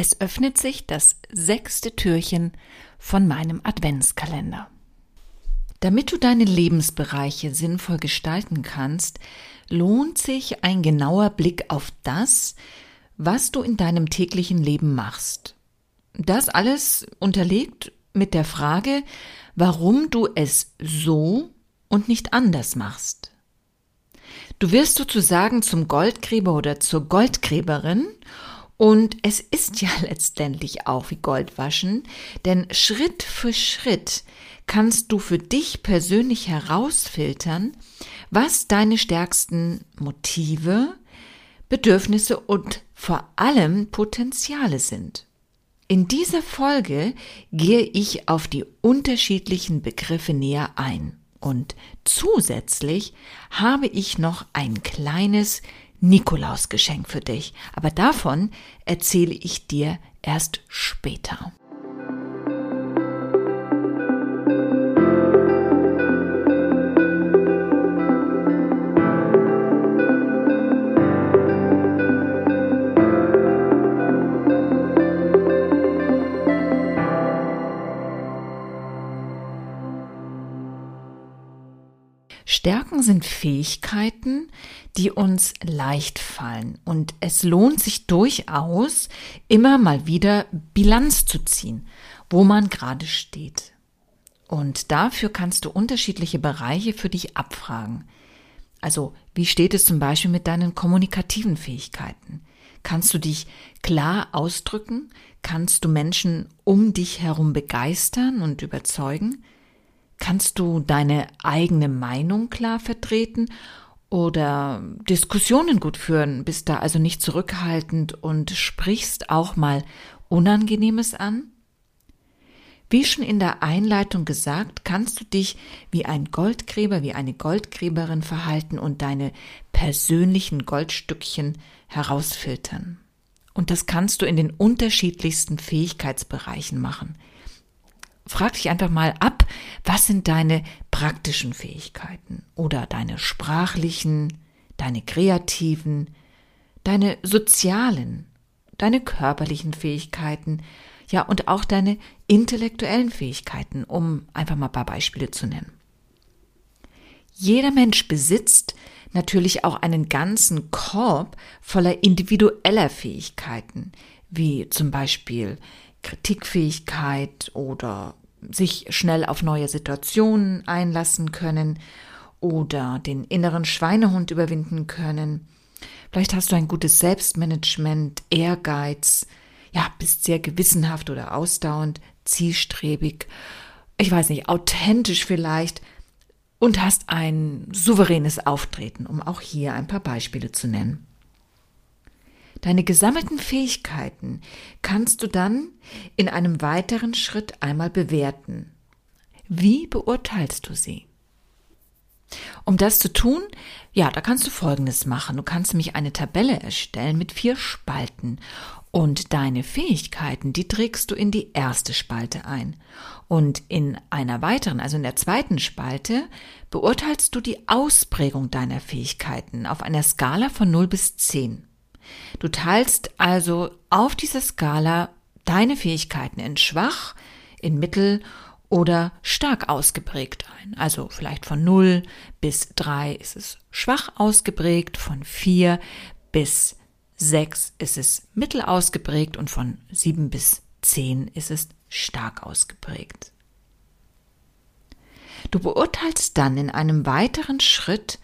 Es öffnet sich das sechste Türchen von meinem Adventskalender. Damit du deine Lebensbereiche sinnvoll gestalten kannst, lohnt sich ein genauer Blick auf das, was du in deinem täglichen Leben machst. Das alles unterlegt mit der Frage, warum du es so und nicht anders machst. Du wirst sozusagen zum Goldgräber oder zur Goldgräberin und es ist ja letztendlich auch wie Goldwaschen, denn Schritt für Schritt kannst du für dich persönlich herausfiltern, was deine stärksten Motive, Bedürfnisse und vor allem Potenziale sind. In dieser Folge gehe ich auf die unterschiedlichen Begriffe näher ein und zusätzlich habe ich noch ein kleines Nikolausgeschenk für dich, aber davon erzähle ich dir erst später. Stärken sind Fähigkeiten, die uns leicht fallen und es lohnt sich durchaus, immer mal wieder Bilanz zu ziehen, wo man gerade steht. Und dafür kannst du unterschiedliche Bereiche für dich abfragen. Also, wie steht es zum Beispiel mit deinen kommunikativen Fähigkeiten? Kannst du dich klar ausdrücken? Kannst du Menschen um dich herum begeistern und überzeugen? Kannst du deine eigene Meinung klar vertreten oder Diskussionen gut führen, bist da also nicht zurückhaltend und sprichst auch mal Unangenehmes an? Wie schon in der Einleitung gesagt, kannst du dich wie ein Goldgräber, wie eine Goldgräberin verhalten und deine persönlichen Goldstückchen herausfiltern. Und das kannst du in den unterschiedlichsten Fähigkeitsbereichen machen frag dich einfach mal ab, was sind deine praktischen Fähigkeiten oder deine sprachlichen, deine kreativen, deine sozialen, deine körperlichen Fähigkeiten, ja und auch deine intellektuellen Fähigkeiten, um einfach mal ein paar Beispiele zu nennen. Jeder Mensch besitzt natürlich auch einen ganzen Korb voller individueller Fähigkeiten, wie zum Beispiel Kritikfähigkeit oder sich schnell auf neue Situationen einlassen können oder den inneren Schweinehund überwinden können. Vielleicht hast du ein gutes Selbstmanagement, Ehrgeiz, ja, bist sehr gewissenhaft oder ausdauernd, zielstrebig, ich weiß nicht, authentisch vielleicht und hast ein souveränes Auftreten, um auch hier ein paar Beispiele zu nennen. Deine gesammelten Fähigkeiten kannst du dann in einem weiteren Schritt einmal bewerten. Wie beurteilst du sie? Um das zu tun, ja, da kannst du Folgendes machen. Du kannst nämlich eine Tabelle erstellen mit vier Spalten und deine Fähigkeiten, die trägst du in die erste Spalte ein. Und in einer weiteren, also in der zweiten Spalte, beurteilst du die Ausprägung deiner Fähigkeiten auf einer Skala von 0 bis 10. Du teilst also auf dieser Skala deine Fähigkeiten in schwach, in mittel oder stark ausgeprägt ein. Also vielleicht von 0 bis 3 ist es schwach ausgeprägt, von 4 bis 6 ist es mittel ausgeprägt und von 7 bis 10 ist es stark ausgeprägt. Du beurteilst dann in einem weiteren Schritt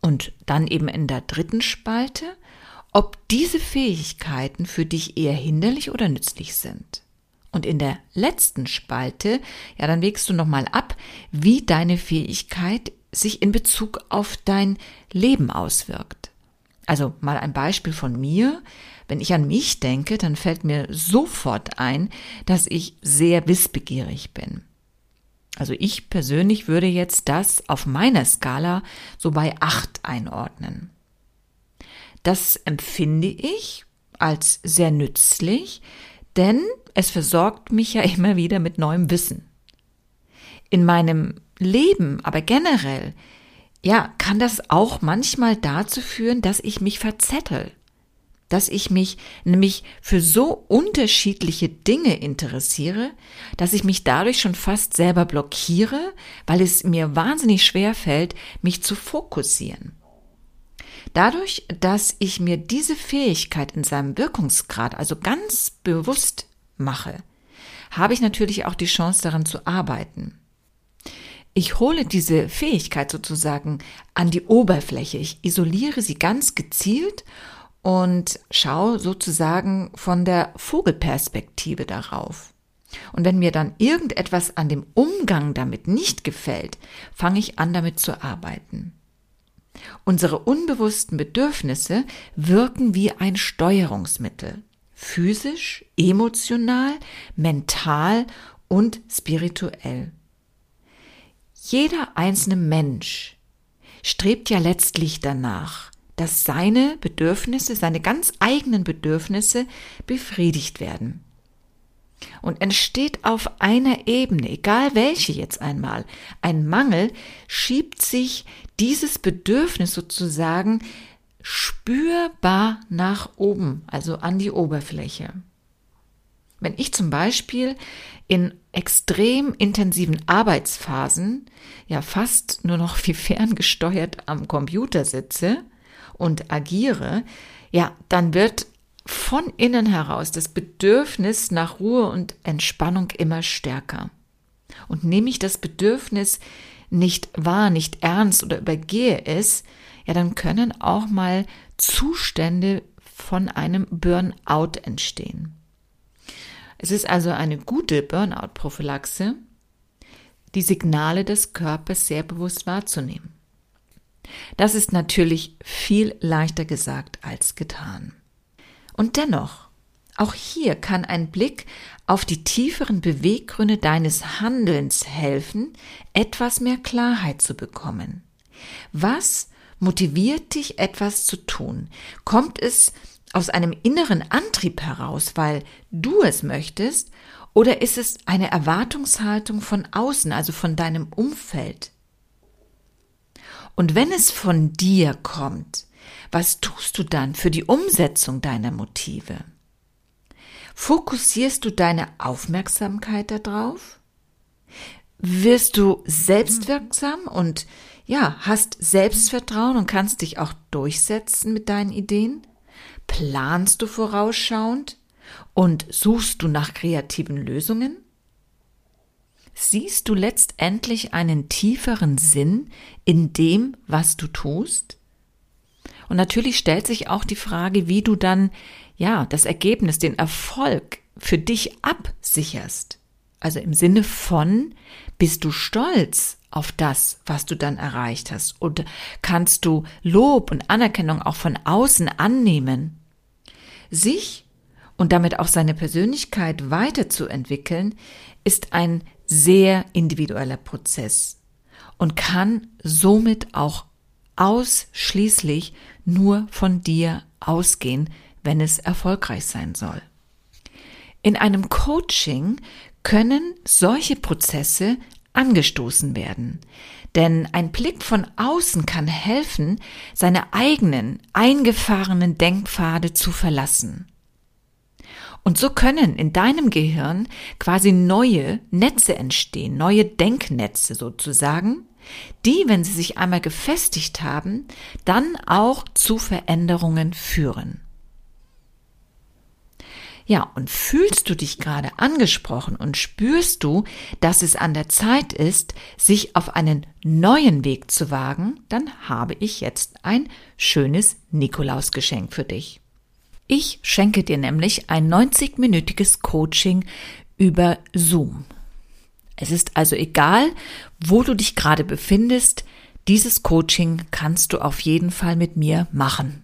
und dann eben in der dritten Spalte, ob diese Fähigkeiten für dich eher hinderlich oder nützlich sind. Und in der letzten Spalte, ja, dann wägst du nochmal ab, wie deine Fähigkeit sich in Bezug auf dein Leben auswirkt. Also mal ein Beispiel von mir. Wenn ich an mich denke, dann fällt mir sofort ein, dass ich sehr wissbegierig bin. Also ich persönlich würde jetzt das auf meiner Skala so bei acht einordnen. Das empfinde ich als sehr nützlich, denn es versorgt mich ja immer wieder mit neuem Wissen. In meinem Leben, aber generell, ja, kann das auch manchmal dazu führen, dass ich mich verzettel, dass ich mich nämlich für so unterschiedliche Dinge interessiere, dass ich mich dadurch schon fast selber blockiere, weil es mir wahnsinnig schwer fällt, mich zu fokussieren. Dadurch, dass ich mir diese Fähigkeit in seinem Wirkungsgrad also ganz bewusst mache, habe ich natürlich auch die Chance daran zu arbeiten. Ich hole diese Fähigkeit sozusagen an die Oberfläche. Ich isoliere sie ganz gezielt und schaue sozusagen von der Vogelperspektive darauf. Und wenn mir dann irgendetwas an dem Umgang damit nicht gefällt, fange ich an damit zu arbeiten. Unsere unbewussten Bedürfnisse wirken wie ein Steuerungsmittel. Physisch, emotional, mental und spirituell. Jeder einzelne Mensch strebt ja letztlich danach, dass seine Bedürfnisse, seine ganz eigenen Bedürfnisse befriedigt werden. Und entsteht auf einer Ebene, egal welche jetzt einmal, ein Mangel, schiebt sich dieses Bedürfnis sozusagen spürbar nach oben, also an die Oberfläche. Wenn ich zum Beispiel in extrem intensiven Arbeitsphasen ja fast nur noch wie ferngesteuert am Computer sitze und agiere, ja, dann wird von innen heraus das Bedürfnis nach Ruhe und Entspannung immer stärker. Und nehme ich das Bedürfnis nicht wahr, nicht ernst oder übergehe es, ja, dann können auch mal Zustände von einem Burnout entstehen. Es ist also eine gute Burnout-Prophylaxe, die Signale des Körpers sehr bewusst wahrzunehmen. Das ist natürlich viel leichter gesagt als getan. Und dennoch, auch hier kann ein Blick auf die tieferen Beweggründe deines Handelns helfen, etwas mehr Klarheit zu bekommen. Was motiviert dich, etwas zu tun? Kommt es aus einem inneren Antrieb heraus, weil du es möchtest, oder ist es eine Erwartungshaltung von außen, also von deinem Umfeld? Und wenn es von dir kommt, was tust du dann für die Umsetzung deiner Motive? Fokussierst du deine Aufmerksamkeit darauf? Wirst du selbstwirksam und ja, hast Selbstvertrauen und kannst dich auch durchsetzen mit deinen Ideen? Planst du vorausschauend und suchst du nach kreativen Lösungen? Siehst du letztendlich einen tieferen Sinn in dem, was du tust? Und natürlich stellt sich auch die Frage, wie du dann, ja, das Ergebnis, den Erfolg für dich absicherst. Also im Sinne von, bist du stolz auf das, was du dann erreicht hast? Und kannst du Lob und Anerkennung auch von außen annehmen? Sich und damit auch seine Persönlichkeit weiterzuentwickeln, ist ein sehr individueller Prozess und kann somit auch ausschließlich nur von dir ausgehen, wenn es erfolgreich sein soll. In einem Coaching können solche Prozesse angestoßen werden. Denn ein Blick von außen kann helfen, seine eigenen eingefahrenen Denkpfade zu verlassen. Und so können in deinem Gehirn quasi neue Netze entstehen, neue Denknetze sozusagen, die, wenn sie sich einmal gefestigt haben, dann auch zu Veränderungen führen. Ja, und fühlst du dich gerade angesprochen und spürst du, dass es an der Zeit ist, sich auf einen neuen Weg zu wagen, dann habe ich jetzt ein schönes Nikolausgeschenk für dich. Ich schenke dir nämlich ein 90-minütiges Coaching über Zoom. Es ist also egal, wo du dich gerade befindest, dieses Coaching kannst du auf jeden Fall mit mir machen.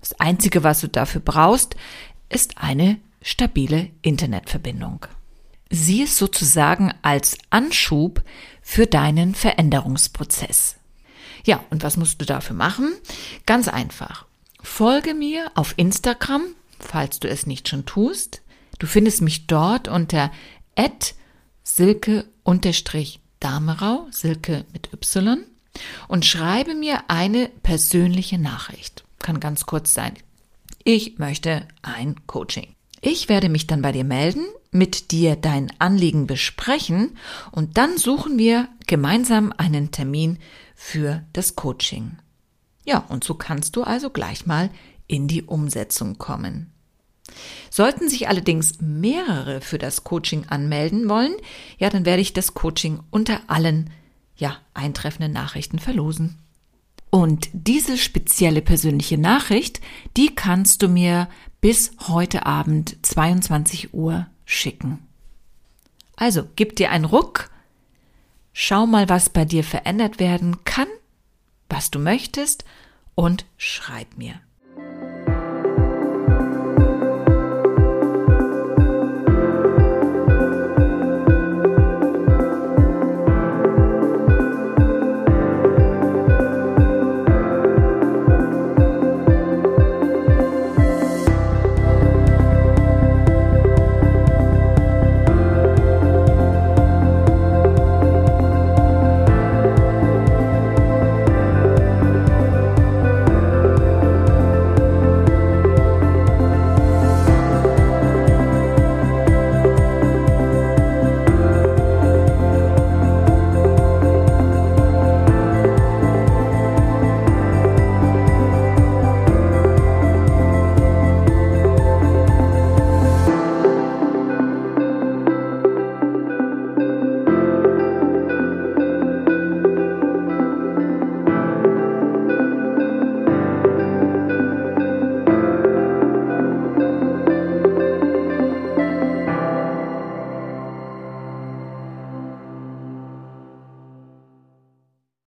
Das Einzige, was du dafür brauchst, ist eine stabile Internetverbindung. Sieh es sozusagen als Anschub für deinen Veränderungsprozess. Ja, und was musst du dafür machen? Ganz einfach. Folge mir auf Instagram, falls du es nicht schon tust. Du findest mich dort unter silke-damerau, Silke mit Y, und schreibe mir eine persönliche Nachricht. Kann ganz kurz sein. ich möchte ein Coaching. Ich werde mich dann bei dir melden, mit dir dein Anliegen besprechen und dann suchen wir gemeinsam einen Termin für das Coaching. Ja, und so kannst du also gleich mal in die Umsetzung kommen. Sollten sich allerdings mehrere für das Coaching anmelden wollen, ja, dann werde ich das Coaching unter allen, ja, eintreffenden Nachrichten verlosen. Und diese spezielle persönliche Nachricht, die kannst du mir bis heute Abend 22 Uhr schicken. Also gib dir einen Ruck, schau mal, was bei dir verändert werden kann, was du möchtest und schreib mir.